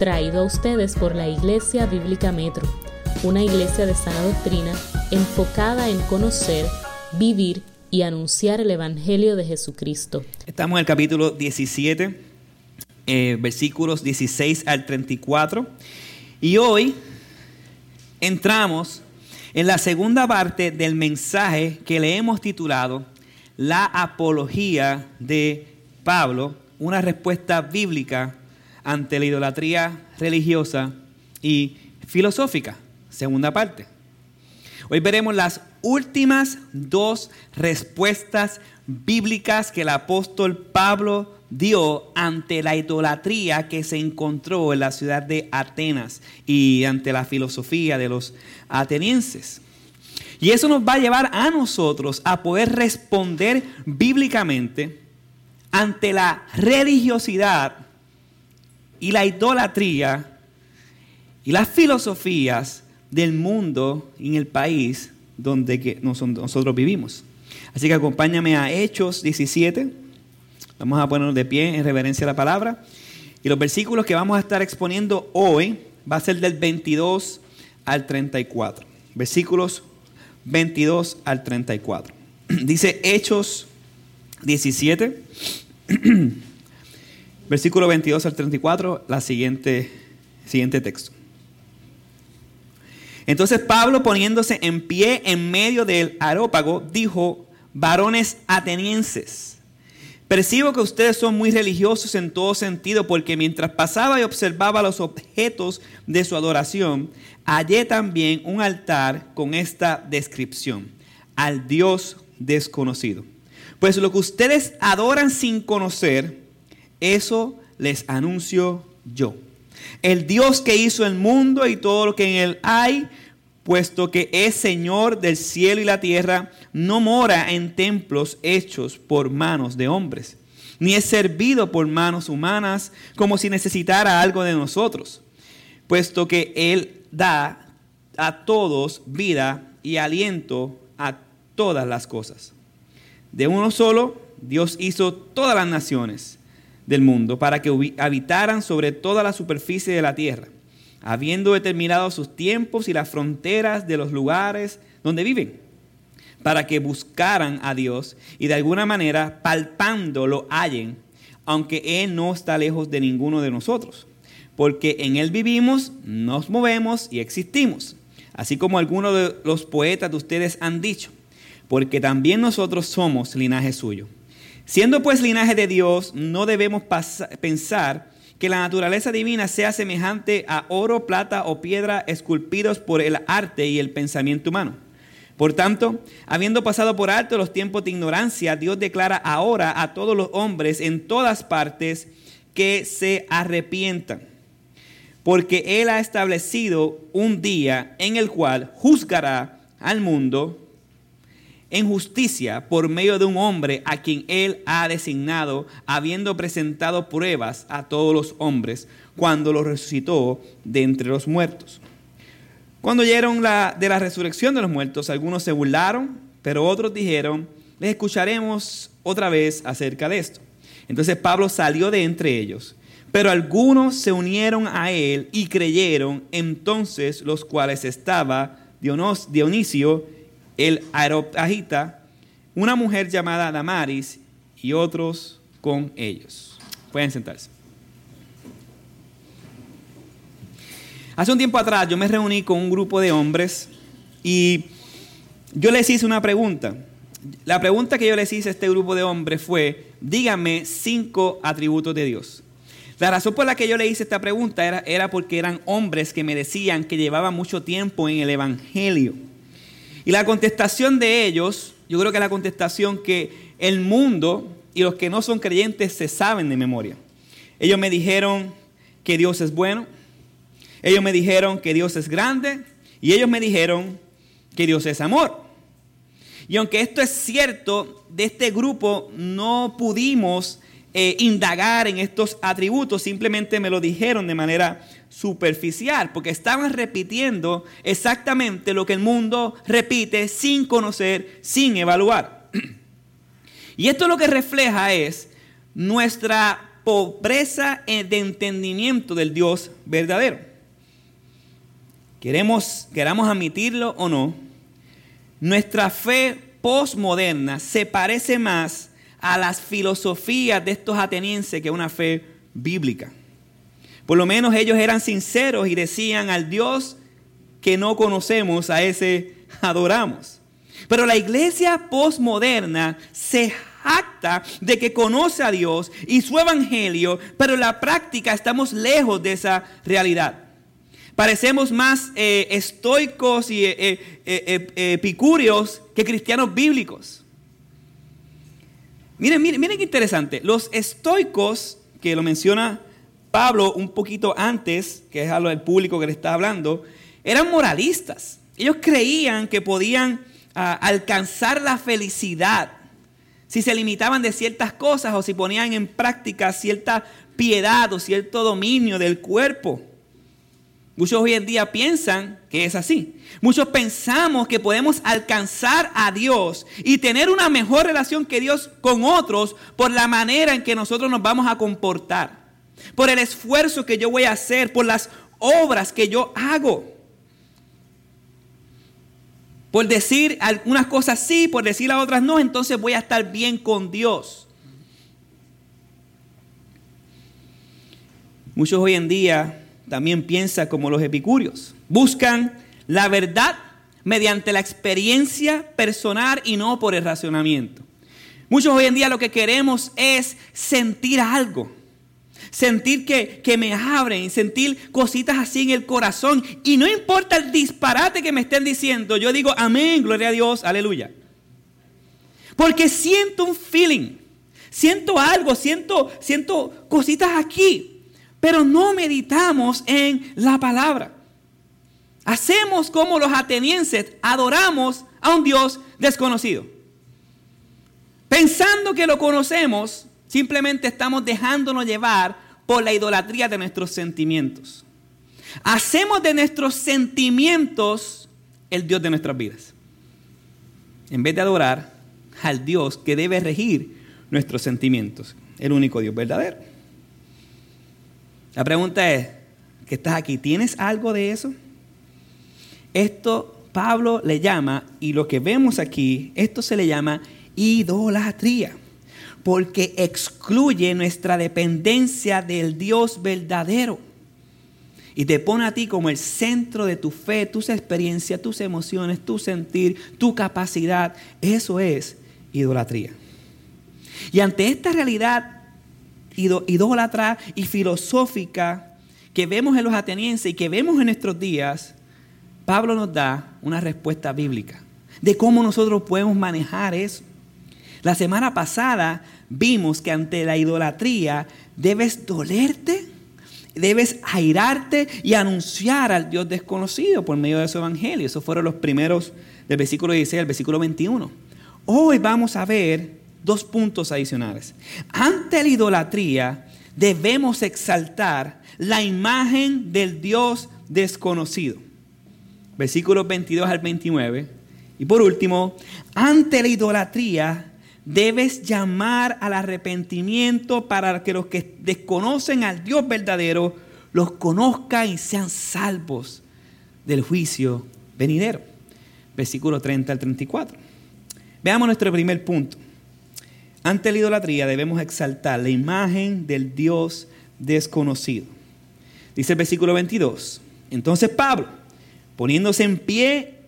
traído a ustedes por la Iglesia Bíblica Metro, una iglesia de sana doctrina enfocada en conocer, vivir y anunciar el Evangelio de Jesucristo. Estamos en el capítulo 17, eh, versículos 16 al 34, y hoy entramos en la segunda parte del mensaje que le hemos titulado La apología de Pablo, una respuesta bíblica ante la idolatría religiosa y filosófica. Segunda parte. Hoy veremos las últimas dos respuestas bíblicas que el apóstol Pablo dio ante la idolatría que se encontró en la ciudad de Atenas y ante la filosofía de los atenienses. Y eso nos va a llevar a nosotros a poder responder bíblicamente ante la religiosidad y la idolatría y las filosofías del mundo en el país donde nosotros vivimos. Así que acompáñame a Hechos 17. Vamos a ponernos de pie en reverencia a la palabra. Y los versículos que vamos a estar exponiendo hoy va a ser del 22 al 34. Versículos 22 al 34. Dice Hechos 17. Versículo 22 al 34, la siguiente, siguiente texto. Entonces Pablo poniéndose en pie en medio del arópago, dijo, varones atenienses, percibo que ustedes son muy religiosos en todo sentido, porque mientras pasaba y observaba los objetos de su adoración, hallé también un altar con esta descripción, al Dios desconocido. Pues lo que ustedes adoran sin conocer, eso les anuncio yo. El Dios que hizo el mundo y todo lo que en él hay, puesto que es Señor del cielo y la tierra, no mora en templos hechos por manos de hombres, ni es servido por manos humanas como si necesitara algo de nosotros, puesto que Él da a todos vida y aliento a todas las cosas. De uno solo, Dios hizo todas las naciones del mundo para que habitaran sobre toda la superficie de la tierra, habiendo determinado sus tiempos y las fronteras de los lugares donde viven, para que buscaran a Dios y de alguna manera palpando lo hallen, aunque Él no está lejos de ninguno de nosotros, porque en Él vivimos, nos movemos y existimos, así como algunos de los poetas de ustedes han dicho, porque también nosotros somos linaje suyo. Siendo pues linaje de Dios, no debemos pensar que la naturaleza divina sea semejante a oro, plata o piedra esculpidos por el arte y el pensamiento humano. Por tanto, habiendo pasado por alto los tiempos de ignorancia, Dios declara ahora a todos los hombres en todas partes que se arrepientan, porque Él ha establecido un día en el cual juzgará al mundo en justicia por medio de un hombre a quien él ha designado, habiendo presentado pruebas a todos los hombres cuando los resucitó de entre los muertos. Cuando oyeron la, de la resurrección de los muertos, algunos se burlaron, pero otros dijeron, les escucharemos otra vez acerca de esto. Entonces Pablo salió de entre ellos, pero algunos se unieron a él y creyeron, entonces los cuales estaba Dionisio, el Areopagita, una mujer llamada Damaris y otros con ellos. Pueden sentarse. Hace un tiempo atrás yo me reuní con un grupo de hombres y yo les hice una pregunta. La pregunta que yo les hice a este grupo de hombres fue, díganme cinco atributos de Dios. La razón por la que yo le hice esta pregunta era, era porque eran hombres que me decían que llevaban mucho tiempo en el Evangelio y la contestación de ellos, yo creo que es la contestación que el mundo y los que no son creyentes se saben de memoria. Ellos me dijeron que Dios es bueno, ellos me dijeron que Dios es grande y ellos me dijeron que Dios es amor. Y aunque esto es cierto, de este grupo no pudimos eh, indagar en estos atributos, simplemente me lo dijeron de manera superficial, porque estaban repitiendo exactamente lo que el mundo repite sin conocer, sin evaluar. Y esto lo que refleja es nuestra pobreza de entendimiento del Dios verdadero. Queremos, queramos admitirlo o no, nuestra fe postmoderna se parece más a las filosofías de estos atenienses que una fe bíblica. Por lo menos ellos eran sinceros y decían al Dios que no conocemos, a ese adoramos. Pero la iglesia postmoderna se jacta de que conoce a Dios y su evangelio, pero en la práctica estamos lejos de esa realidad. Parecemos más eh, estoicos y eh, eh, epicúreos que cristianos bíblicos. Miren, miren, miren qué interesante. Los estoicos, que lo menciona Pablo un poquito antes, que es a lo del público que le está hablando, eran moralistas. Ellos creían que podían ah, alcanzar la felicidad si se limitaban de ciertas cosas o si ponían en práctica cierta piedad o cierto dominio del cuerpo. Muchos hoy en día piensan que es así. Muchos pensamos que podemos alcanzar a Dios y tener una mejor relación que Dios con otros por la manera en que nosotros nos vamos a comportar, por el esfuerzo que yo voy a hacer, por las obras que yo hago. Por decir algunas cosas sí, por decir las otras no, entonces voy a estar bien con Dios. Muchos hoy en día también piensa como los epicúreos. Buscan la verdad mediante la experiencia personal y no por el racionamiento. Muchos hoy en día lo que queremos es sentir algo. Sentir que, que, me abren, sentir cositas así en el corazón. Y no importa el disparate que me estén diciendo, yo digo amén, gloria a Dios, aleluya. Porque siento un feeling, siento algo, siento, siento cositas aquí pero no meditamos en la palabra. Hacemos como los atenienses, adoramos a un Dios desconocido. Pensando que lo conocemos, simplemente estamos dejándonos llevar por la idolatría de nuestros sentimientos. Hacemos de nuestros sentimientos el Dios de nuestras vidas. En vez de adorar al Dios que debe regir nuestros sentimientos, el único Dios verdadero. La pregunta es, ¿qué estás aquí? ¿Tienes algo de eso? Esto Pablo le llama, y lo que vemos aquí, esto se le llama idolatría, porque excluye nuestra dependencia del Dios verdadero. Y te pone a ti como el centro de tu fe, tus experiencias, tus emociones, tu sentir, tu capacidad. Eso es idolatría. Y ante esta realidad idólatra y filosófica que vemos en los atenienses y que vemos en nuestros días, Pablo nos da una respuesta bíblica de cómo nosotros podemos manejar eso. La semana pasada vimos que ante la idolatría debes dolerte, debes airarte y anunciar al Dios desconocido por medio de su evangelio. Esos fueron los primeros del versículo 16 al versículo 21. Hoy vamos a ver dos puntos adicionales. Ante la idolatría debemos exaltar la imagen del Dios desconocido. Versículos 22 al 29. Y por último, ante la idolatría debes llamar al arrepentimiento para que los que desconocen al Dios verdadero los conozcan y sean salvos del juicio venidero. Versículo 30 al 34. Veamos nuestro primer punto. Ante la idolatría debemos exaltar la imagen del Dios desconocido. Dice el versículo 22. Entonces Pablo, poniéndose en pie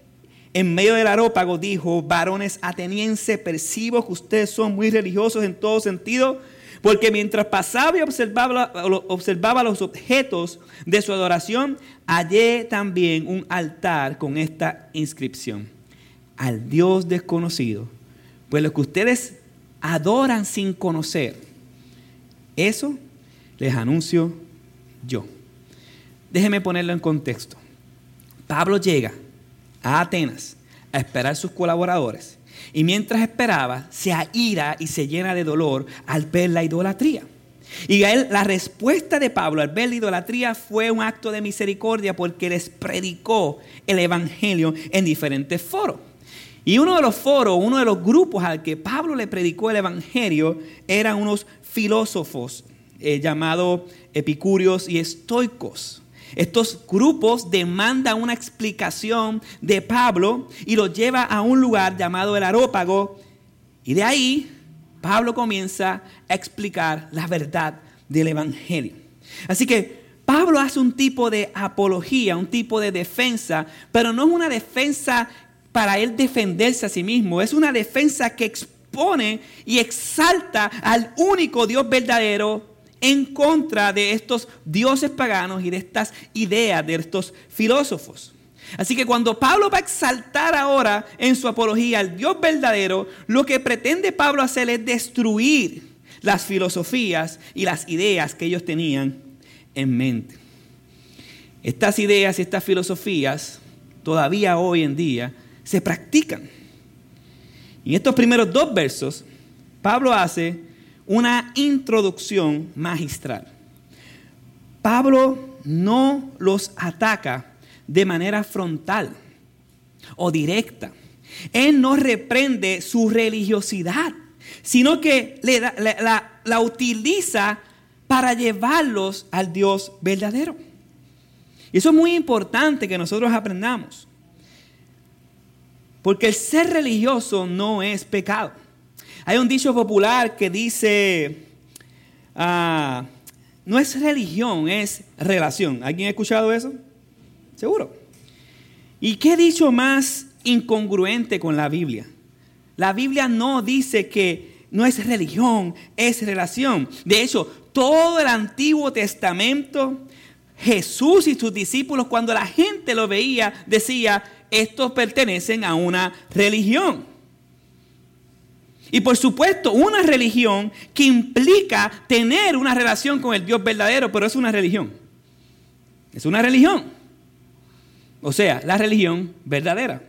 en medio del arópago, dijo, varones atenienses, percibo que ustedes son muy religiosos en todo sentido, porque mientras pasaba y observaba, observaba los objetos de su adoración, hallé también un altar con esta inscripción, al Dios desconocido. Pues lo que ustedes adoran sin conocer. Eso les anuncio yo. Déjeme ponerlo en contexto. Pablo llega a Atenas a esperar sus colaboradores y mientras esperaba se aira y se llena de dolor al ver la idolatría. Y a él, la respuesta de Pablo al ver la idolatría fue un acto de misericordia porque les predicó el Evangelio en diferentes foros. Y uno de los foros, uno de los grupos al que Pablo le predicó el Evangelio eran unos filósofos eh, llamados epicúreos y estoicos. Estos grupos demandan una explicación de Pablo y lo lleva a un lugar llamado el Arópago. Y de ahí Pablo comienza a explicar la verdad del Evangelio. Así que Pablo hace un tipo de apología, un tipo de defensa, pero no es una defensa para él defenderse a sí mismo, es una defensa que expone y exalta al único Dios verdadero en contra de estos dioses paganos y de estas ideas de estos filósofos. Así que cuando Pablo va a exaltar ahora en su apología al Dios verdadero, lo que pretende Pablo hacer es destruir las filosofías y las ideas que ellos tenían en mente. Estas ideas y estas filosofías todavía hoy en día se practican. Y en estos primeros dos versos, Pablo hace una introducción magistral. Pablo no los ataca de manera frontal o directa. Él no reprende su religiosidad, sino que la, la utiliza para llevarlos al Dios verdadero. Y eso es muy importante que nosotros aprendamos. Porque el ser religioso no es pecado. Hay un dicho popular que dice, ah, no es religión, es relación. ¿Alguien ha escuchado eso? Seguro. ¿Y qué dicho más incongruente con la Biblia? La Biblia no dice que no es religión, es relación. De hecho, todo el Antiguo Testamento, Jesús y sus discípulos, cuando la gente lo veía, decía, estos pertenecen a una religión. Y por supuesto, una religión que implica tener una relación con el Dios verdadero, pero es una religión. Es una religión. O sea, la religión verdadera.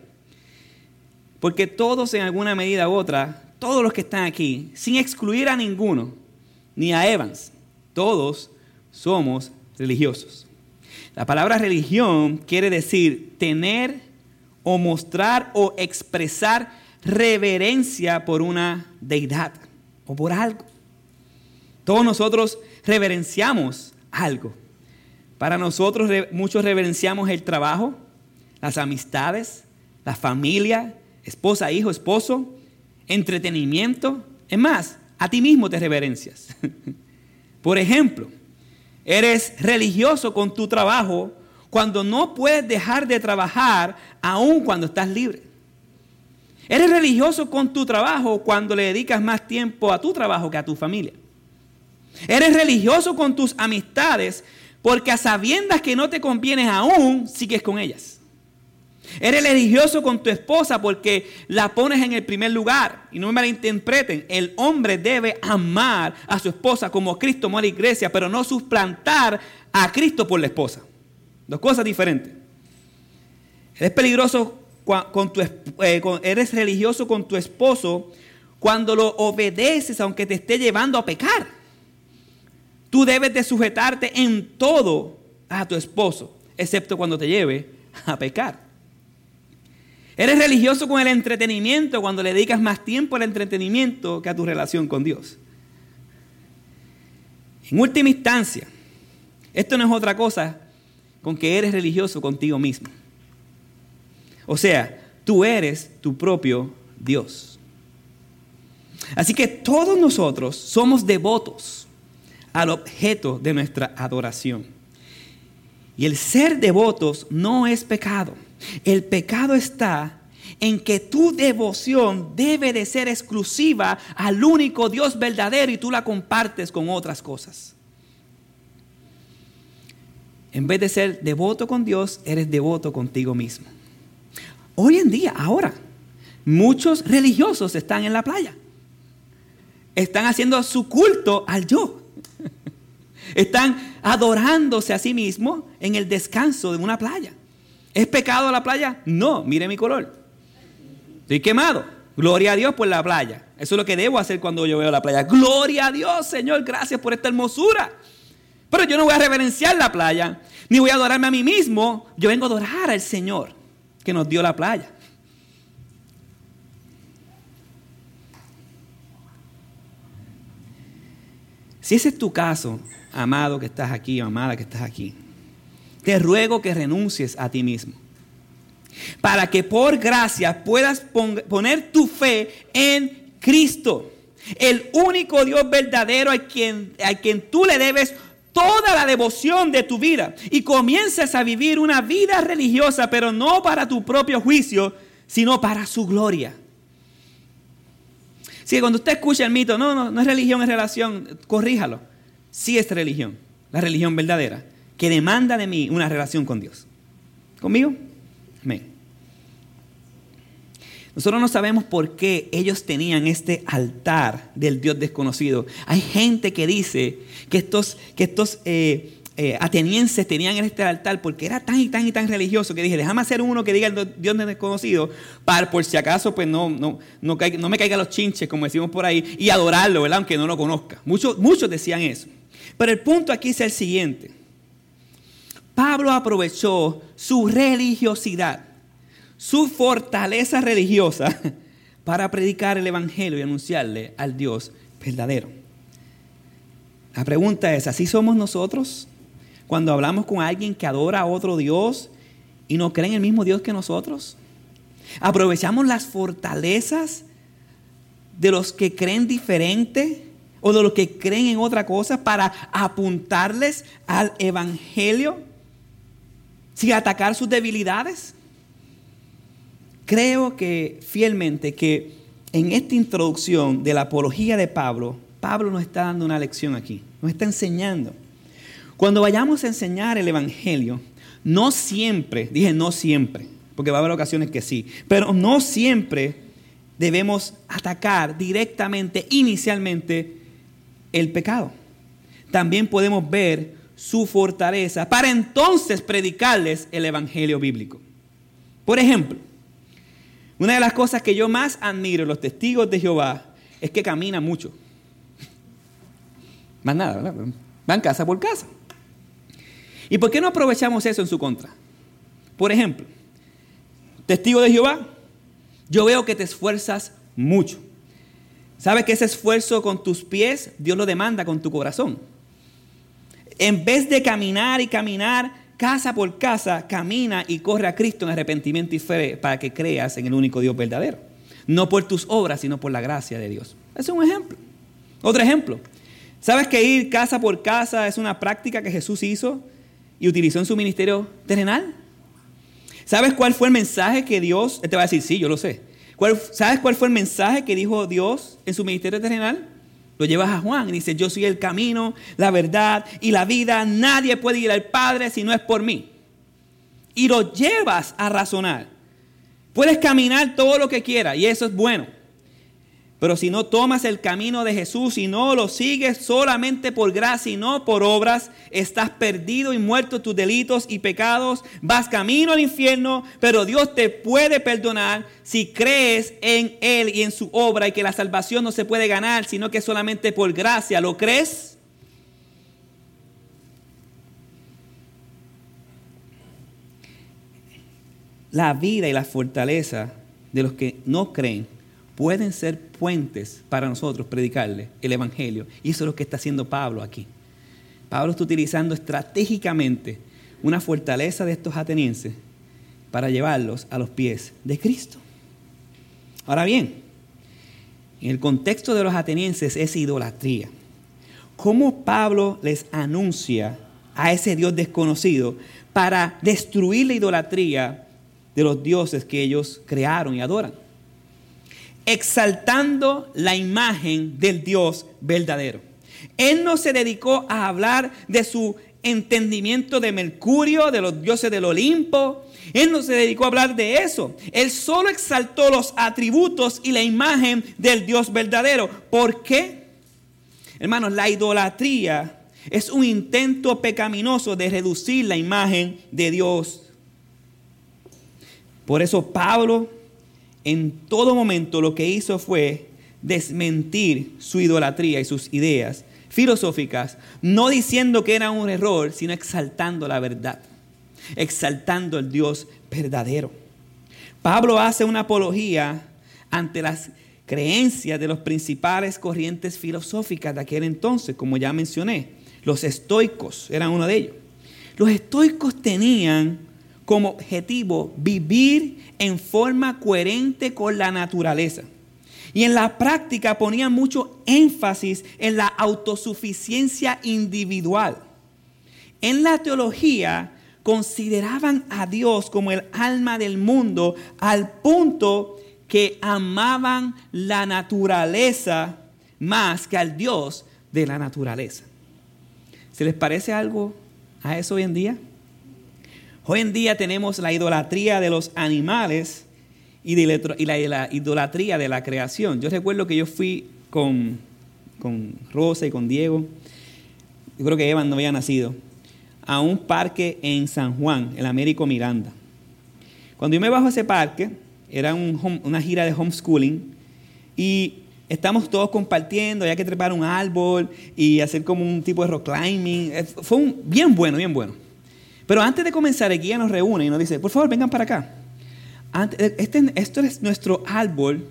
Porque todos en alguna medida u otra, todos los que están aquí, sin excluir a ninguno, ni a Evans, todos somos religiosos. La palabra religión quiere decir tener o mostrar o expresar reverencia por una deidad o por algo. Todos nosotros reverenciamos algo. Para nosotros muchos reverenciamos el trabajo, las amistades, la familia, esposa, hijo, esposo, entretenimiento. Es más, a ti mismo te reverencias. Por ejemplo, eres religioso con tu trabajo cuando no puedes dejar de trabajar aun cuando estás libre. Eres religioso con tu trabajo cuando le dedicas más tiempo a tu trabajo que a tu familia. Eres religioso con tus amistades porque a sabiendas que no te convienes aún, sigues con ellas. Eres religioso con tu esposa porque la pones en el primer lugar. Y no me malinterpreten, el hombre debe amar a su esposa como Cristo amó a la iglesia, pero no suplantar a Cristo por la esposa. Dos cosas diferentes. Eres peligroso con tu, eh, eres religioso con tu esposo cuando lo obedeces aunque te esté llevando a pecar. Tú debes de sujetarte en todo a tu esposo, excepto cuando te lleve a pecar. Eres religioso con el entretenimiento cuando le dedicas más tiempo al entretenimiento que a tu relación con Dios. En última instancia, esto no es otra cosa con que eres religioso contigo mismo. O sea, tú eres tu propio Dios. Así que todos nosotros somos devotos al objeto de nuestra adoración. Y el ser devotos no es pecado. El pecado está en que tu devoción debe de ser exclusiva al único Dios verdadero y tú la compartes con otras cosas. En vez de ser devoto con Dios, eres devoto contigo mismo. Hoy en día, ahora, muchos religiosos están en la playa. Están haciendo su culto al yo. Están adorándose a sí mismos en el descanso de una playa. ¿Es pecado la playa? No, mire mi color. Estoy quemado. Gloria a Dios por la playa. Eso es lo que debo hacer cuando yo veo la playa. Gloria a Dios, Señor, gracias por esta hermosura. Pero yo no voy a reverenciar la playa, ni voy a adorarme a mí mismo. Yo vengo a adorar al Señor que nos dio la playa. Si ese es tu caso, amado que estás aquí, amada que estás aquí, te ruego que renuncies a ti mismo. Para que por gracia puedas poner tu fe en Cristo. El único Dios verdadero a quien, a quien tú le debes toda la devoción de tu vida. Y comiences a vivir una vida religiosa, pero no para tu propio juicio, sino para su gloria. Si cuando usted escucha el mito, no, no, no es religión, es relación, corríjalo. Sí es religión, la religión verdadera que demanda de mí una relación con Dios. ¿Conmigo? Amén. Nosotros no sabemos por qué ellos tenían este altar del Dios desconocido. Hay gente que dice que estos, que estos eh, eh, atenienses tenían este altar porque era tan y tan y tan religioso que dije, déjame hacer uno que diga el Dios desconocido para por si acaso pues no, no, no, no me caigan los chinches, como decimos por ahí, y adorarlo, ¿verdad? Aunque no lo conozca. Muchos, muchos decían eso. Pero el punto aquí es el siguiente. Pablo aprovechó su religiosidad, su fortaleza religiosa, para predicar el Evangelio y anunciarle al Dios verdadero. La pregunta es, ¿así somos nosotros? Cuando hablamos con alguien que adora a otro Dios y no cree en el mismo Dios que nosotros. Aprovechamos las fortalezas de los que creen diferente o de los que creen en otra cosa para apuntarles al Evangelio sin atacar sus debilidades? Creo que fielmente que en esta introducción de la apología de Pablo, Pablo nos está dando una lección aquí, nos está enseñando. Cuando vayamos a enseñar el Evangelio, no siempre, dije no siempre, porque va a haber ocasiones que sí, pero no siempre debemos atacar directamente, inicialmente, el pecado. También podemos ver su fortaleza para entonces predicarles el Evangelio bíblico. Por ejemplo, una de las cosas que yo más admiro en los testigos de Jehová es que caminan mucho. Más nada, ¿verdad? Van casa por casa. ¿Y por qué no aprovechamos eso en su contra? Por ejemplo, testigo de Jehová, yo veo que te esfuerzas mucho. ¿Sabes que ese esfuerzo con tus pies Dios lo demanda con tu corazón? En vez de caminar y caminar casa por casa, camina y corre a Cristo en arrepentimiento y fe para que creas en el único Dios verdadero. No por tus obras, sino por la gracia de Dios. Ese es un ejemplo. Otro ejemplo. ¿Sabes que ir casa por casa es una práctica que Jesús hizo y utilizó en su ministerio terrenal? ¿Sabes cuál fue el mensaje que Dios, él te va a decir, sí, yo lo sé. ¿Sabes cuál fue el mensaje que dijo Dios en su ministerio terrenal? Lo llevas a Juan y dice, yo soy el camino, la verdad y la vida. Nadie puede ir al Padre si no es por mí. Y lo llevas a razonar. Puedes caminar todo lo que quieras y eso es bueno. Pero si no tomas el camino de Jesús y no lo sigues solamente por gracia y no por obras, estás perdido y muerto tus delitos y pecados, vas camino al infierno, pero Dios te puede perdonar si crees en Él y en su obra y que la salvación no se puede ganar, sino que solamente por gracia. ¿Lo crees? La vida y la fortaleza de los que no creen pueden ser puentes para nosotros predicarle el Evangelio. Y eso es lo que está haciendo Pablo aquí. Pablo está utilizando estratégicamente una fortaleza de estos atenienses para llevarlos a los pies de Cristo. Ahora bien, en el contexto de los atenienses es idolatría. ¿Cómo Pablo les anuncia a ese Dios desconocido para destruir la idolatría de los dioses que ellos crearon y adoran? Exaltando la imagen del Dios verdadero. Él no se dedicó a hablar de su entendimiento de Mercurio, de los dioses del Olimpo. Él no se dedicó a hablar de eso. Él solo exaltó los atributos y la imagen del Dios verdadero. ¿Por qué? Hermanos, la idolatría es un intento pecaminoso de reducir la imagen de Dios. Por eso Pablo en todo momento lo que hizo fue desmentir su idolatría y sus ideas filosóficas, no diciendo que era un error, sino exaltando la verdad, exaltando el Dios verdadero. Pablo hace una apología ante las creencias de los principales corrientes filosóficas de aquel entonces, como ya mencioné. Los estoicos eran uno de ellos. Los estoicos tenían como objetivo vivir en forma coherente con la naturaleza. Y en la práctica ponían mucho énfasis en la autosuficiencia individual. En la teología consideraban a Dios como el alma del mundo al punto que amaban la naturaleza más que al Dios de la naturaleza. ¿Se les parece algo a eso hoy en día? Hoy en día tenemos la idolatría de los animales y, la, idolatría de la creación. Yo recuerdo que yo fui con, con Rosa y con Diego, yo creo que Evan no había nacido, a un parque en San Juan, el Américo Miranda. Cuando yo me bajo a ese parque, era una gira de homeschooling y estamos todos compartiendo, había que trepar un árbol y hacer como un tipo de rock climbing. Eh, fue un, bien bueno, bien bueno. Pero antes de comenzar, el guía nos reúne y nos dice, por favor, vengan para acá. Eh, este, esto es nuestro árbol.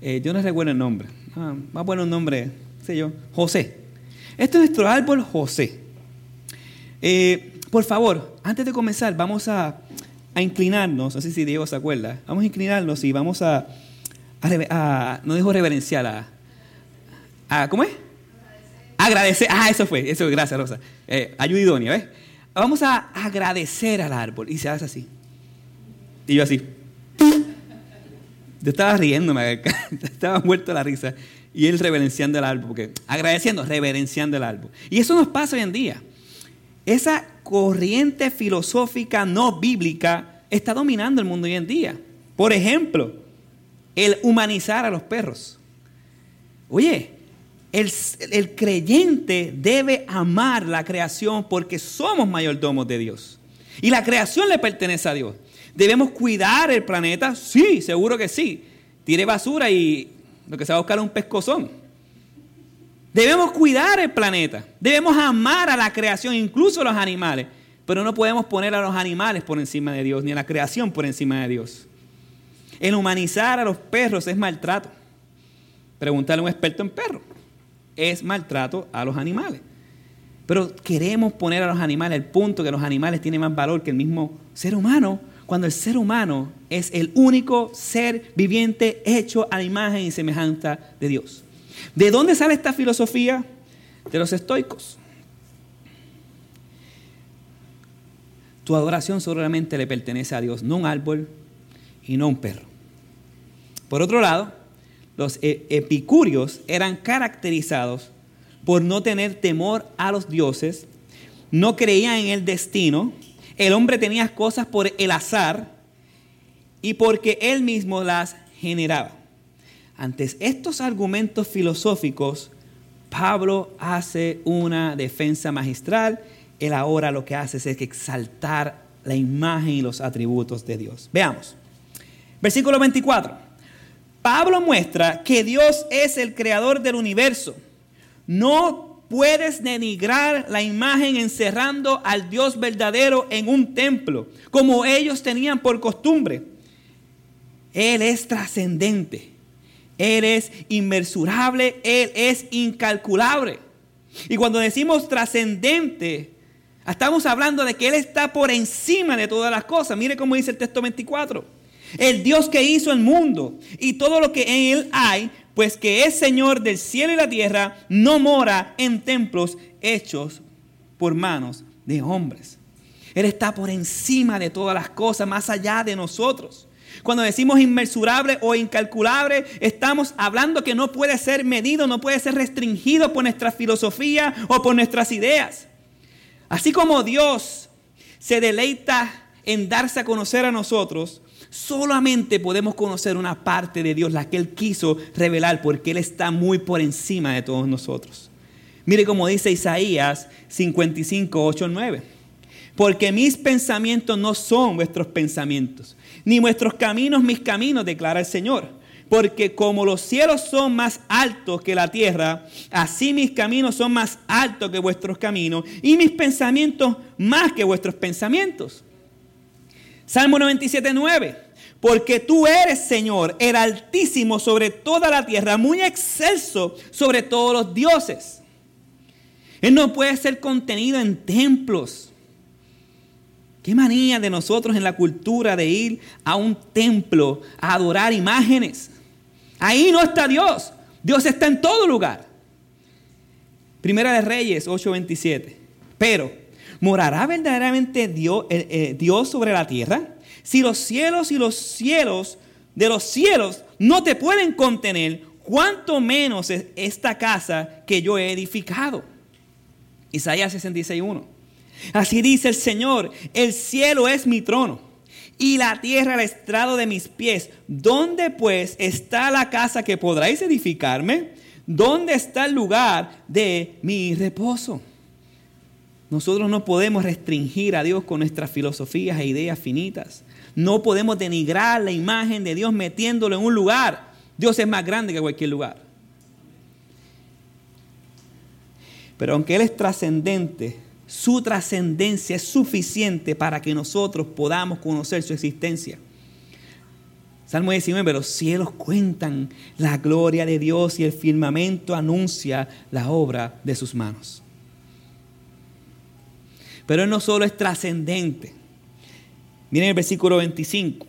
Eh, yo no recuerdo el nombre. Ah, a poner un nombre, sé yo, José. Este es nuestro árbol José. Eh, por favor, antes de comenzar, vamos a, inclinarnos. No sé si Diego se acuerda. Vamos a inclinarnos y vamos a, no dijo reverenciar, a, ¿cómo es? Agradecer. Ah, eso fue. Eso, gracias, Rosa. Eh, ayudidonia, ¿ves? Vamos a agradecer al árbol. Y se hace así. Y yo así. Yo estaba riéndome, estaba muerto la risa. Y él reverenciando el árbol, porque agradeciendo, reverenciando el árbol. Y eso nos pasa hoy en día. Esa corriente filosófica no bíblica está dominando el mundo hoy en día. Por ejemplo, el humanizar a los perros. Oye, el, creyente debe amar la creación porque somos mayordomos de Dios. Y la creación le pertenece a Dios. ¿Debemos cuidar el planeta? Sí, seguro que sí. Tire basura y lo que se va a buscar es un pescozón. Debemos cuidar el planeta. Debemos amar a la creación, incluso a los animales. Pero no podemos poner a los animales por encima de Dios, ni a la creación por encima de Dios. El humanizar a los perros es maltrato. Preguntarle a un experto en perros. Es maltrato a los animales. Pero queremos poner a los animales al punto que los animales tienen más valor que el mismo ser humano cuando el ser humano es el único ser viviente hecho a la imagen y semejanza de Dios. ¿De dónde sale esta filosofía? De los estoicos. Tu adoración solamente le pertenece a Dios, no un árbol y no un perro. Por otro lado, los e-, epicúreos eran caracterizados por no tener temor a los dioses, no creían en el destino, el hombre tenía cosas por el azar y porque él mismo las generaba. Ante estos argumentos filosóficos, Pablo hace una defensa magistral. Él ahora lo que hace es exaltar la imagen y los atributos de Dios. Veamos. Versículo 24. Pablo muestra que Dios es el creador del universo. No puedes denigrar la imagen encerrando al Dios verdadero en un templo, como ellos tenían por costumbre. Él es trascendente, Él es inmensurable, Él es incalculable. Y cuando decimos trascendente, estamos hablando de que Él está por encima de todas las cosas. Mire cómo dice el texto 24. El Dios que hizo el mundo y todo lo que en Él hay, pues que es Señor del cielo y la tierra, no mora en templos hechos por manos de hombres. Él está por encima de todas las cosas, más allá de nosotros. Cuando decimos inmensurable o incalculable, estamos hablando que no puede ser medido, no puede ser restringido por nuestra filosofía o por nuestras ideas. Así como Dios se deleita en darse a conocer a nosotros, solamente podemos conocer una parte de Dios, la que Él quiso revelar, porque Él está muy por encima de todos nosotros. Mire cómo dice Isaías 55, 8, 9. Porque mis pensamientos no son vuestros pensamientos, ni vuestros caminos mis caminos, declara el Señor. Porque como los cielos son más altos que la tierra, así mis caminos son más altos que vuestros caminos, y mis pensamientos más que vuestros pensamientos. Salmo 97, 9 porque tú eres, Señor, el altísimo sobre toda la tierra, muy excelso sobre todos los dioses. Él no puede ser contenido en templos. Qué manía de nosotros en la cultura de ir a un templo a adorar imágenes. Ahí no está Dios. Dios está en todo lugar. Primera de Reyes 8:27. Pero, ¿morará verdaderamente Dios, eh, eh, Dios sobre la tierra? Si los cielos y los cielos de los cielos no te pueden contener, cuánto menos esta casa que yo he edificado. Isaías 66.1. Así dice el Señor, el cielo es mi trono y la tierra el estrado de mis pies. ¿Dónde pues está la casa que podráis edificarme? ¿Dónde está el lugar de mi reposo? Nosotros no podemos restringir a Dios con nuestras filosofías e ideas finitas. No podemos denigrar la imagen de Dios metiéndolo en un lugar. Dios es más grande que cualquier lugar. Pero aunque Él es trascendente, su trascendencia es suficiente para que nosotros podamos conocer su existencia. Salmo 19, los cielos cuentan la gloria de Dios y el firmamento anuncia la obra de sus manos. Pero Él no solo es trascendente, Miren el versículo 25.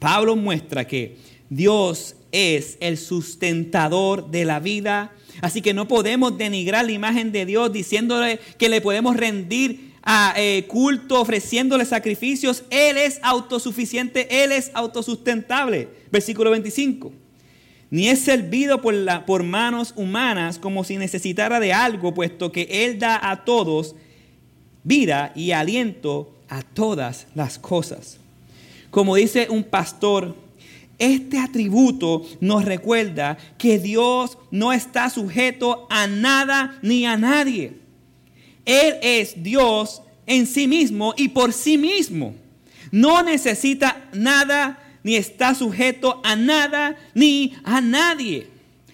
Pablo muestra que Dios es el sustentador de la vida. Así que no podemos denigrar la imagen de Dios diciéndole que le podemos rendir a, eh, culto, ofreciéndole sacrificios. Él es autosuficiente, Él es autosustentable. Versículo 25. Ni es servido por, la, por manos humanas como si necesitara de algo, puesto que Él da a todos vida y aliento a todas las cosas. Como dice un pastor, este atributo nos recuerda que Dios no está sujeto a nada ni a nadie. Él es Dios en sí mismo y por sí mismo. No necesita nada ni está sujeto a nada ni a nadie.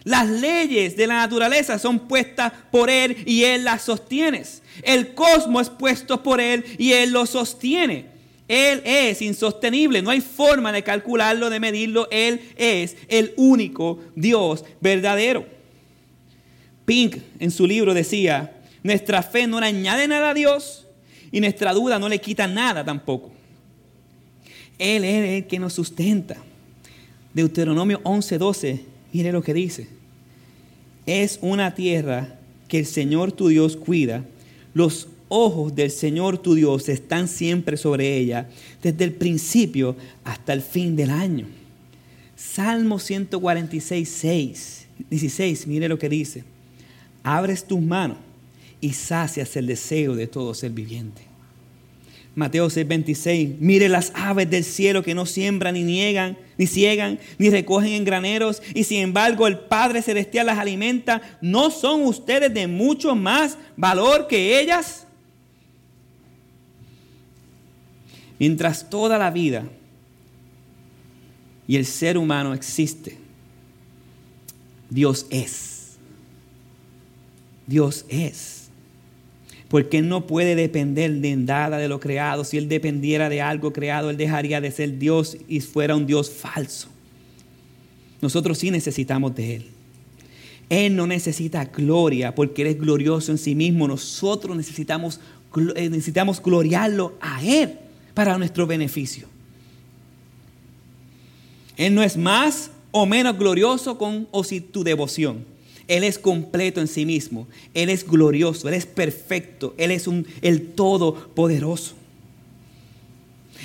Las leyes de la naturaleza son puestas por Él y Él las sostiene. El cosmos es puesto por Él y Él lo sostiene. Él es insostenible, no hay forma de calcularlo, de medirlo. Él es el único Dios verdadero. Pink en su libro decía, nuestra fe no le añade nada a Dios y nuestra duda no le quita nada tampoco. Él es el que nos sustenta. Deuteronomio 11:12, mire lo que dice. Es una tierra que el Señor tu Dios cuida los ojos del Señor tu Dios están siempre sobre ella, desde el principio hasta el fin del año. Salmo 146, 6, 16, mire lo que dice. Abres tus manos y sacias el deseo de todo ser viviente. Mateo 6:26, mire las aves del cielo que no siembran ni niegan, ni ciegan, ni recogen en graneros, y sin embargo el Padre Celestial las alimenta. ¿No son ustedes de mucho más valor que ellas? Mientras toda la vida y el ser humano existe, Dios es. Dios es porque Él no puede depender de nada de lo creado. Si Él dependiera de algo creado, Él dejaría de ser Dios y fuera un Dios falso. Nosotros sí necesitamos de Él. Él no necesita gloria porque Él es glorioso en sí mismo. Nosotros necesitamos, eh, necesitamos gloriarlo a Él para nuestro beneficio. Él no es más o menos glorioso con o sin tu devoción. Él es completo en sí mismo. Él es glorioso, Él es perfecto, Él es un, el todopoderoso.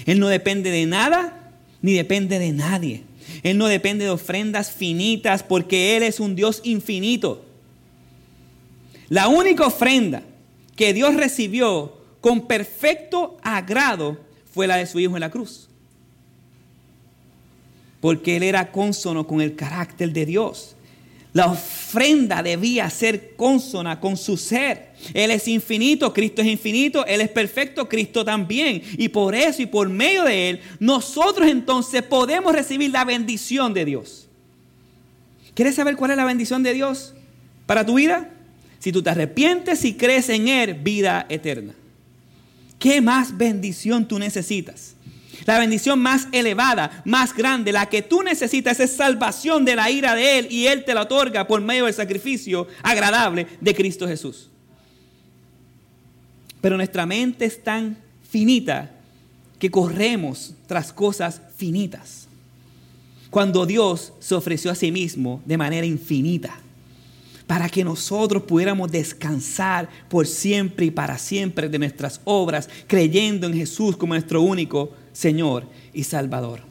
Él no depende de nada ni depende de nadie. Él no depende de ofrendas finitas porque Él es un Dios infinito. La única ofrenda que Dios recibió con perfecto agrado fue la de su Hijo en la cruz. Porque Él era consono con el carácter de Dios. La ofrenda debía ser consona con su ser. Él es infinito, Cristo es infinito, Él es perfecto, Cristo también. Y por eso y por medio de Él, nosotros entonces podemos recibir la bendición de Dios. ¿Quieres saber cuál es la bendición de Dios para tu vida? Si tú te arrepientes y crees en Él, vida eterna. ¿Qué más bendición tú necesitas? La bendición más elevada, más grande, la que tú necesitas es salvación de la ira de Él y Él te la otorga por medio del sacrificio agradable de Cristo Jesús. Pero nuestra mente es tan finita que corremos tras cosas finitas. Cuando Dios se ofreció a sí mismo de manera infinita para que nosotros pudiéramos descansar por siempre y para siempre de nuestras obras, creyendo en Jesús como nuestro único Señor y Salvador.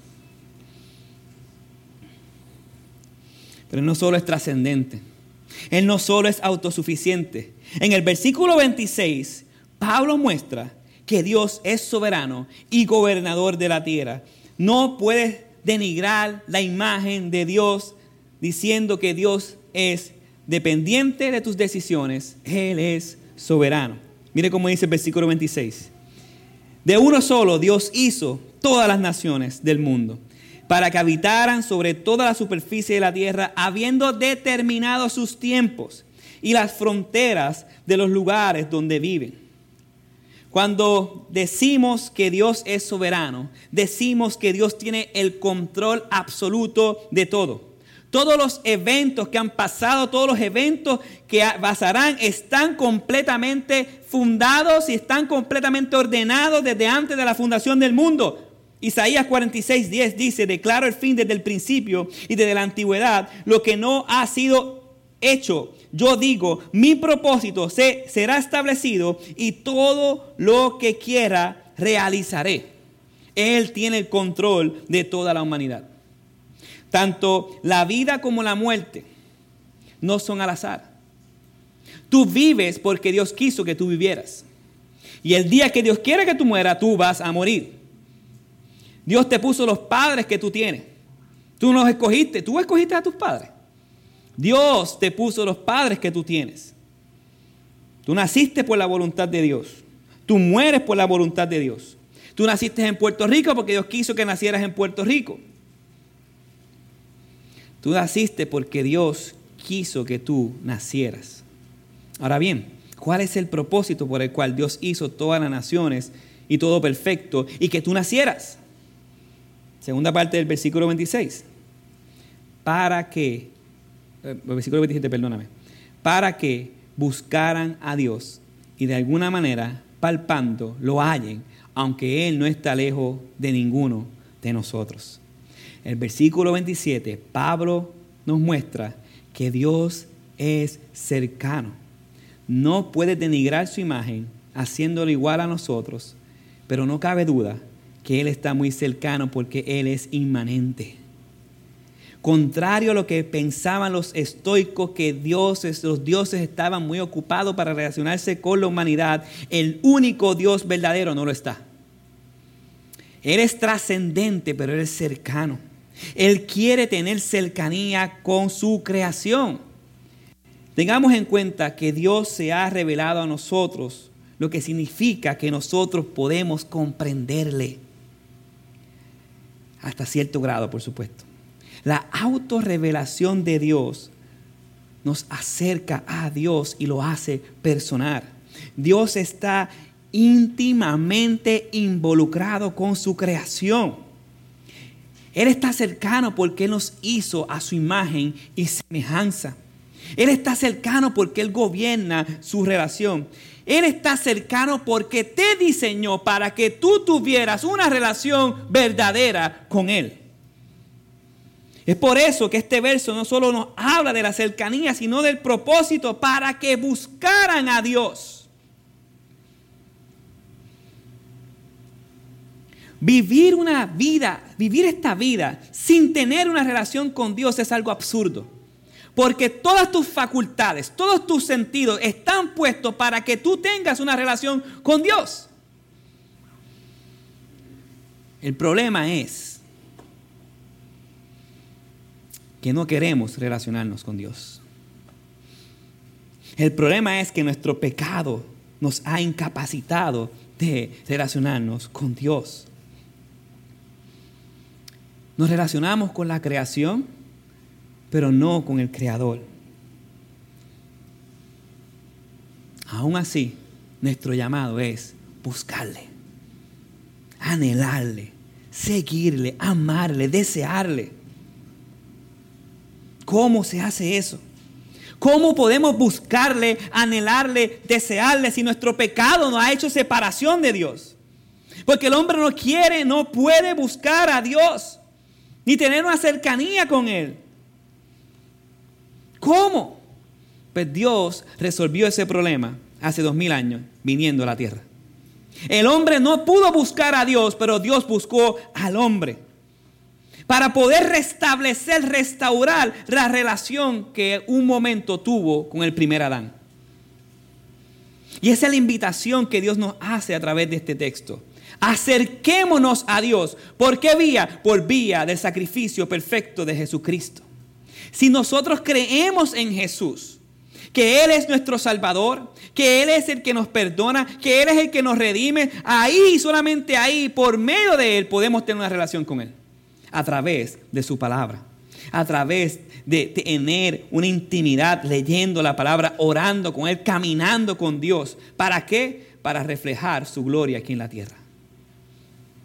Pero no solo es trascendente, Él no solo es autosuficiente. En el versículo 26, Pablo muestra que Dios es soberano y gobernador de la tierra. No puedes denigrar la imagen de Dios diciendo que Dios es dependiente de tus decisiones, Él es soberano. Mire cómo dice el versículo 26. De uno solo Dios hizo todas las naciones del mundo para que habitaran sobre toda la superficie de la tierra, habiendo determinado sus tiempos y las fronteras de los lugares donde viven. Cuando decimos que Dios es soberano, decimos que Dios tiene el control absoluto de todo. Todos los eventos que han pasado, todos los eventos que pasarán, están completamente fundados y están completamente ordenados desde antes de la fundación del mundo. Isaías 46, 10 dice, declaro el fin desde el principio y desde la antigüedad, lo que no ha sido hecho. Yo digo, mi propósito se, será establecido y todo lo que quiera realizaré. Él tiene el control de toda la humanidad. Tanto la vida como la muerte no son al azar. Tú vives porque Dios quiso que tú vivieras. Y el día que Dios quiere que tú mueras, tú vas a morir. Dios te puso los padres que tú tienes. Tú no los escogiste, tú escogiste a tus padres. Dios te puso los padres que tú tienes. Tú naciste por la voluntad de Dios. Tú mueres por la voluntad de Dios. Tú naciste en Puerto Rico porque Dios quiso que nacieras en Puerto Rico. Tú naciste porque Dios quiso que tú nacieras. Ahora bien, ¿cuál es el propósito por el cual Dios hizo todas las naciones y todo perfecto y que tú nacieras? Segunda parte del versículo 26. Para que, eh, versículo 27, perdóname, para que buscaran a Dios y de alguna manera, palpando, lo hallen, aunque Él no está lejos de ninguno de nosotros el versículo 27, Pablo nos muestra que Dios es cercano. No puede denigrar su imagen haciéndolo igual a nosotros, pero no cabe duda que Él está muy cercano porque Él es inmanente. Contrario a lo que pensaban los estoicos, que dioses, los dioses estaban muy ocupados para relacionarse con la humanidad, el único Dios verdadero no lo está. Él es trascendente, pero Él es cercano. Él quiere tener cercanía con su creación. Tengamos en cuenta que Dios se ha revelado a nosotros, lo que significa que nosotros podemos comprenderle. Hasta cierto grado, por supuesto. La autorrevelación de Dios nos acerca a Dios y lo hace personal. Dios está íntimamente involucrado con su creación. Él está cercano porque Él nos hizo a su imagen y semejanza. Él está cercano porque Él gobierna su relación. Él está cercano porque te diseñó para que tú tuvieras una relación verdadera con Él. Es por eso que este verso no solo nos habla de la cercanía, sino del propósito para que buscaran a Dios. Vivir una vida, vivir esta vida sin tener una relación con Dios es algo absurdo. Porque todas tus facultades, todos tus sentidos están puestos para que tú tengas una relación con Dios. El problema es que no queremos relacionarnos con Dios. El problema es que nuestro pecado nos ha incapacitado de relacionarnos con Dios. Nos relacionamos con la creación, pero no con el creador. Aún así, nuestro llamado es buscarle, anhelarle, seguirle, amarle, desearle. ¿Cómo se hace eso? ¿Cómo podemos buscarle, anhelarle, desearle si nuestro pecado nos ha hecho separación de Dios? Porque el hombre no quiere, no puede buscar a Dios, ni tener una cercanía con Él. ¿Cómo? Pues Dios resolvió ese problema hace dos mil años viniendo a la tierra. El hombre no pudo buscar a Dios, pero Dios buscó al hombre para poder restablecer, restaurar la relación que un momento tuvo con el primer Adán. Y esa es la invitación que Dios nos hace a través de este texto. Acerquémonos a Dios. ¿Por qué vía? Por vía del sacrificio perfecto de Jesucristo. Si nosotros creemos en Jesús, que Él es nuestro Salvador, que Él es el que nos perdona, que Él es el que nos redime, ahí, solamente ahí, por medio de Él, podemos tener una relación con Él. A través de su palabra. A través de tener una intimidad leyendo la palabra, orando con Él, caminando con Dios. ¿Para qué? Para reflejar su gloria aquí en la tierra.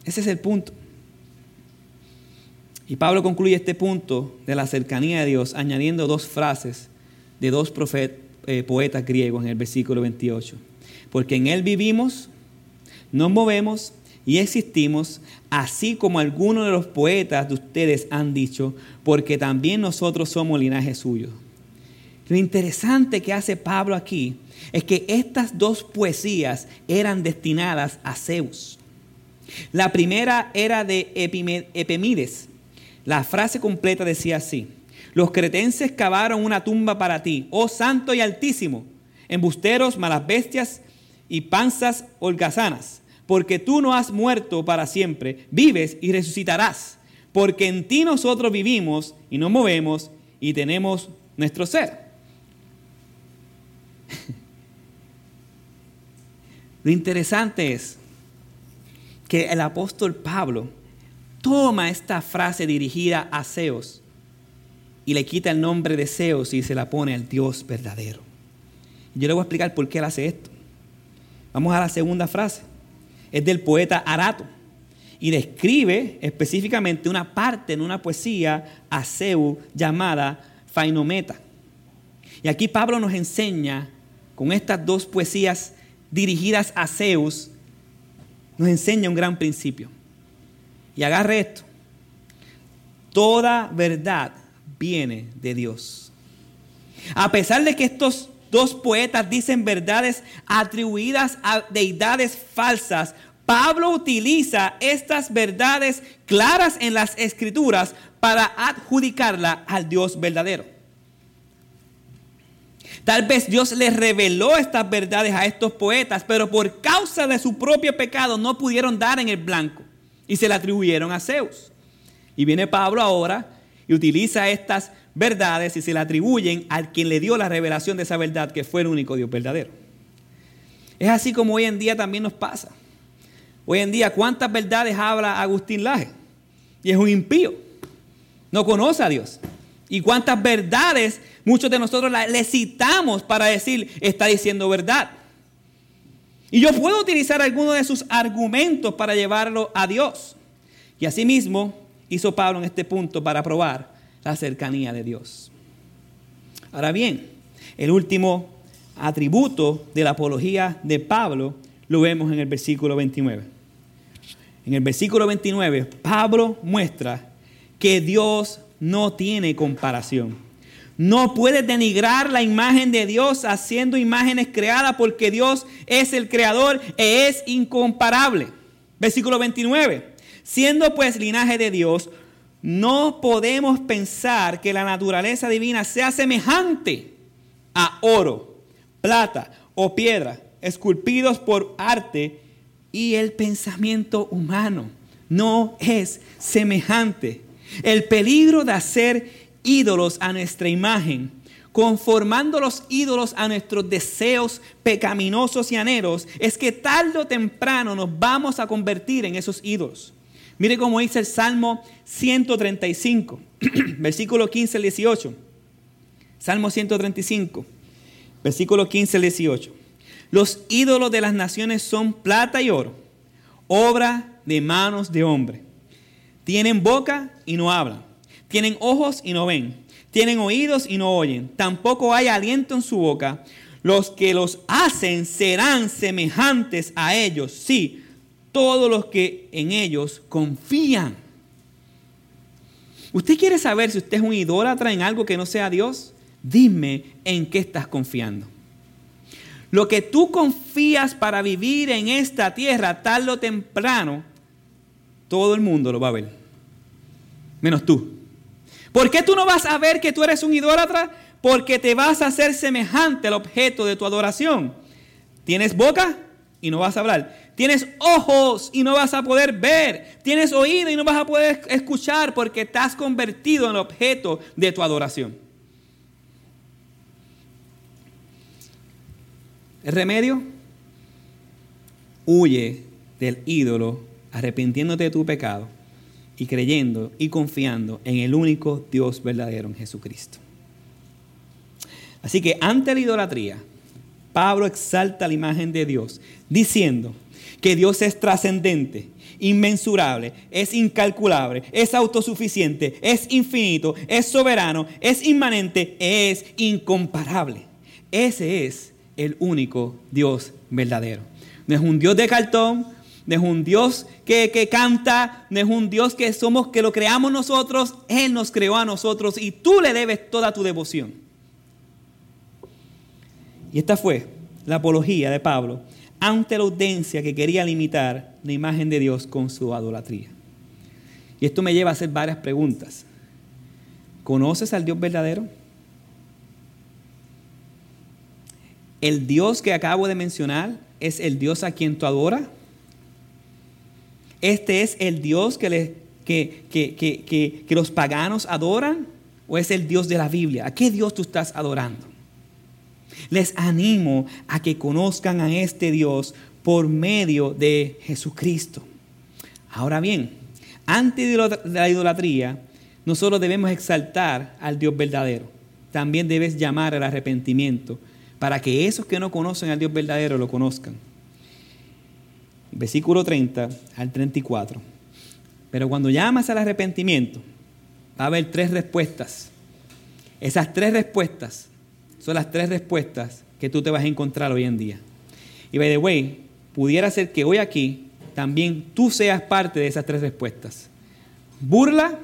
Ese es el punto. Y Pablo concluye este punto de la cercanía de Dios añadiendo dos frases de dos eh, poetas griegos en el versículo 28. Porque en Él vivimos, nos movemos y existimos, así como algunos de los poetas de ustedes han dicho, porque también nosotros somos linaje suyo. Lo interesante que hace Pablo aquí es que estas dos poesías eran destinadas a Zeus. La primera era de Epimides, la frase completa decía así, los cretenses cavaron una tumba para ti, oh santo y altísimo, embusteros, malas bestias y panzas holgazanas, porque tú no has muerto para siempre, vives y resucitarás, porque en ti nosotros vivimos y nos movemos y tenemos nuestro ser. Lo interesante es que el apóstol Pablo toma esta frase dirigida a Zeus y le quita el nombre de Zeus y se la pone al Dios verdadero. Yo le voy a explicar por qué él hace esto. Vamos a la segunda frase. Es del poeta Arato y describe específicamente una parte en una poesía a Zeus llamada Fainometa. Y aquí Pablo nos enseña con estas dos poesías dirigidas a Zeus, nos enseña un gran principio. Y agarre esto. Toda verdad viene de Dios. A pesar de que estos dos poetas dicen verdades atribuidas a deidades falsas, Pablo utiliza estas verdades claras en las escrituras para adjudicarla al Dios verdadero. Tal vez Dios les reveló estas verdades a estos poetas, pero por causa de su propio pecado no pudieron dar en el blanco y se la atribuyeron a Zeus. Y viene Pablo ahora y utiliza estas verdades y se la atribuyen al quien le dio la revelación de esa verdad, que fue el único Dios verdadero. Es así como hoy en día también nos pasa. Hoy en día, ¿cuántas verdades habla Agustín Laje? Y es un impío. No conoce a Dios. ¿Y cuántas verdades muchos de nosotros le citamos para decir, está diciendo verdad? Y yo puedo utilizar algunos de sus argumentos para llevarlo a Dios. Y asimismo hizo Pablo en este punto para probar la cercanía de Dios. Ahora bien, el último atributo de la apología de Pablo lo vemos en el versículo 29. En el versículo 29, Pablo muestra que Dios no tiene comparación. No puedes denigrar la imagen de Dios haciendo imágenes creadas porque Dios es el creador e es incomparable. Versículo 29. Siendo pues linaje de Dios, no podemos pensar que la naturaleza divina sea semejante a oro, plata o piedra, esculpidos por arte y el pensamiento humano. No es semejante. El peligro de hacer ídolos a nuestra imagen, conformando los ídolos a nuestros deseos pecaminosos y anhelos, es que tarde o temprano nos vamos a convertir en esos ídolos. Mire cómo dice el Salmo 135, versículo 15 al 18. Salmo 135, versículo 15 al 18. Los ídolos de las naciones son plata y oro, obra de manos de hombre Tienen boca y no hablan. Tienen ojos y no ven. Tienen oídos y no oyen. Tampoco hay aliento en su boca. Los que los hacen serán semejantes a ellos. Sí, todos los que en ellos confían. ¿Usted quiere saber si usted es un idólatra en algo que no sea Dios? Dime en qué estás confiando. Lo que tú confías para vivir en esta tierra, tarde o temprano, todo el mundo lo va a ver. Menos tú. ¿Por qué tú no vas a ver que tú eres un idólatra? Porque te vas a hacer semejante al objeto de tu adoración. ¿Tienes boca? Y no vas a hablar. Tienes ojos y no vas a poder ver. Tienes oído y no vas a poder escuchar porque estás convertido en el objeto de tu adoración. El remedio, huye del ídolo, arrepintiéndote de tu pecado y creyendo y confiando en el único Dios verdadero, en Jesucristo. Así que ante la idolatría, Pablo exalta la imagen de Dios, diciendo que Dios es trascendente, inmensurable, es incalculable, es autosuficiente, es infinito, es soberano, es inmanente, es incomparable. Ese es el único Dios verdadero. No es un Dios de cartón, no es un Dios que, que, canta, no es un Dios que somos, que lo creamos nosotros, Él nos creó a nosotros y tú le debes toda tu devoción. Y esta fue la apología de Pablo ante la audiencia que quería limitar la imagen de Dios con su idolatría. Y esto me lleva a hacer varias preguntas. ¿Conoces al Dios verdadero? ¿El Dios que acabo de mencionar es el Dios a quien tú adoras? ¿Este es el Dios que, que, que, que, los paganos adoran? ¿O es el Dios de la Biblia? ¿A qué Dios tú estás adorando? Les animo a que conozcan a este Dios por medio de Jesucristo. Ahora bien, antes de la idolatría, nosotros debemos exaltar al Dios verdadero. También debes llamar al arrepentimiento para que esos que no conocen al Dios verdadero lo conozcan. Versículo 30 al 34. Pero cuando llamas al arrepentimiento, va a haber tres respuestas. Esas tres respuestas son las tres respuestas que tú te vas a encontrar hoy en día. Y by the way, pudiera ser que hoy aquí también tú seas parte de esas tres respuestas. Burla,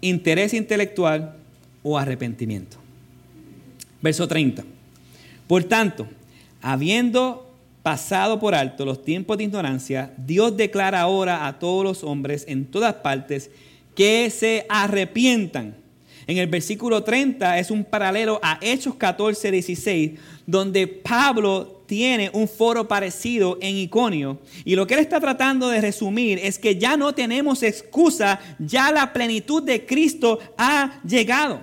interés intelectual o arrepentimiento. Verso 30. Por tanto, habiendo pasado por alto los tiempos de ignorancia, Dios declara ahora a todos los hombres en todas partes que se arrepientan. En el versículo 30 es un paralelo a Hechos 14, 16, donde Pablo tiene un foro parecido en Iconio. Y lo que él está tratando de resumir es que ya no tenemos excusa, ya la plenitud de Cristo ha llegado.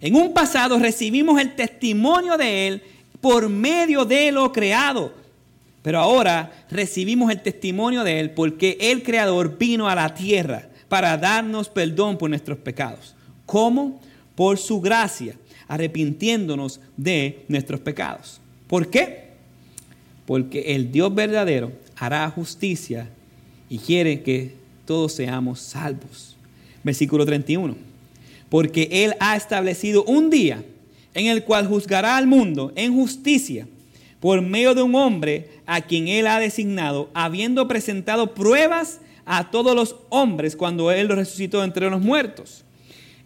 En un pasado recibimos el testimonio de Él por medio de lo creado. Pero ahora recibimos el testimonio de Él porque el Creador vino a la tierra para darnos perdón por nuestros pecados. ¿Cómo? Por su gracia, arrepintiéndonos de nuestros pecados. ¿Por qué? Porque el Dios verdadero hará justicia y quiere que todos seamos salvos. Versículo 31 porque Él ha establecido un día en el cual juzgará al mundo en justicia por medio de un hombre a quien Él ha designado, habiendo presentado pruebas a todos los hombres cuando Él los resucitó entre los muertos.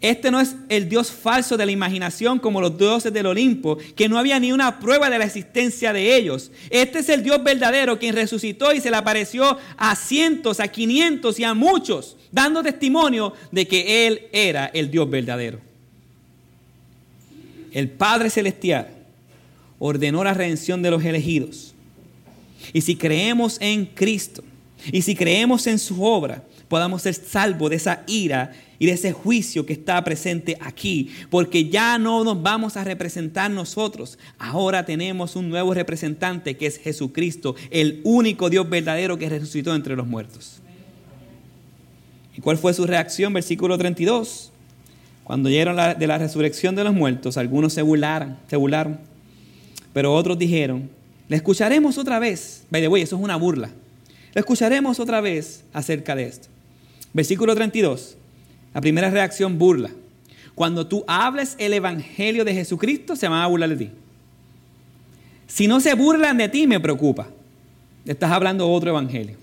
Este no es el Dios falso de la imaginación como los dioses del Olimpo, que no había ni una prueba de la existencia de ellos. Este es el Dios verdadero quien resucitó y se le apareció a cientos, a quinientos y a muchos, dando testimonio de que Él era el Dios verdadero. El Padre Celestial ordenó la redención de los elegidos. Y si creemos en Cristo y si creemos en su obra, podamos ser salvos de esa ira y de ese juicio que está presente aquí, porque ya no nos vamos a representar nosotros, ahora tenemos un nuevo representante que es Jesucristo, el único Dios verdadero que resucitó entre los muertos. ¿Y cuál fue su reacción? Versículo 32. Cuando llegaron de la resurrección de los muertos, algunos se burlaron, se burlaron, pero otros dijeron, le escucharemos otra vez. By the way, eso es una burla. Le escucharemos otra vez acerca de esto. Versículo 32. La primera reacción, burla. Cuando tú hables el Evangelio de Jesucristo, se van a burlar de ti. Si no se burlan de ti, me preocupa. Estás hablando otro Evangelio.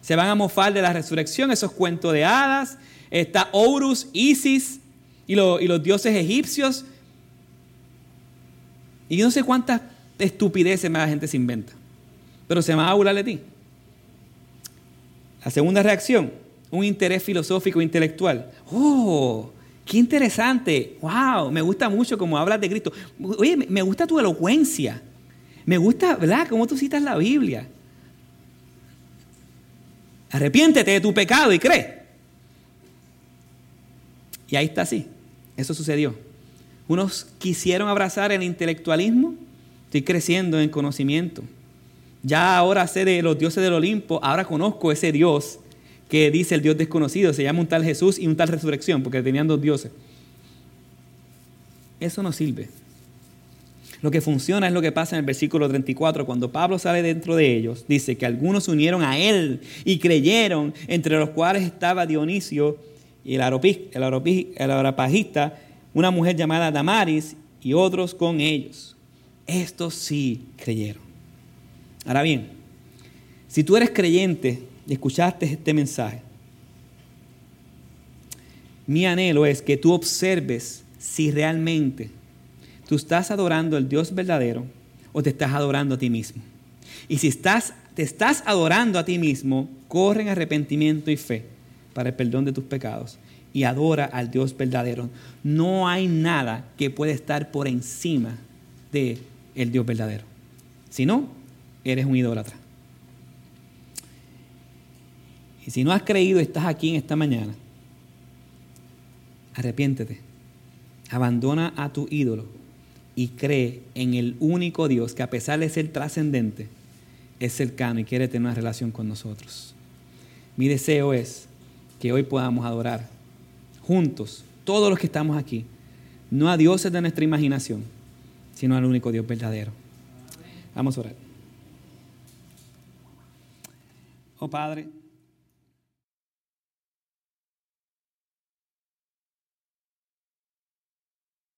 Se van a mofar de la resurrección, esos cuentos de hadas. Está Horus, Isis y, los dioses egipcios. Y yo no sé cuántas estupideces más la gente se inventa. Pero se van a burlar de ti. La segunda reacción, un interés filosófico intelectual. ¡Oh! ¡Qué interesante! ¡Wow! Me gusta mucho cómo hablas de Cristo. Oye, me gusta tu elocuencia. Me gusta, ¿verdad? Cómo tú citas la Biblia. Arrepiéntete de tu pecado y cree. Y ahí está así. Eso sucedió. Unos quisieron abrazar el intelectualismo. Estoy creciendo en conocimiento. Ya ahora sé de los dioses del Olimpo, ahora conozco ese Dios que dice el Dios desconocido, se llama un tal Jesús y un tal resurrección, porque tenían dos dioses. Eso no sirve. Lo que funciona es lo que pasa en el versículo 34, cuando Pablo sale dentro de ellos, dice que algunos se unieron a él y creyeron, entre los cuales estaba Dionisio y el, el arapajista, una mujer llamada Damaris y otros con ellos. Estos sí creyeron. Ahora bien, si tú eres creyente y escuchaste este mensaje, mi anhelo es que tú observes si realmente tú estás adorando al Dios verdadero o te estás adorando a ti mismo. Y si estás, te estás adorando a ti mismo, corre en arrepentimiento y fe para el perdón de tus pecados y adora al Dios verdadero. No hay nada que pueda estar por encima de el Dios verdadero. Si no, eres un idólatra. Y si no has creído, estás aquí en esta mañana. Arrepiéntete. Abandona a tu ídolo y cree en el único Dios que a pesar de ser trascendente, es cercano y quiere tener una relación con nosotros. Mi deseo es que hoy podamos adorar juntos, todos los que estamos aquí, no a dioses de nuestra imaginación, sino al único Dios verdadero. Vamos a orar. Oh Padre.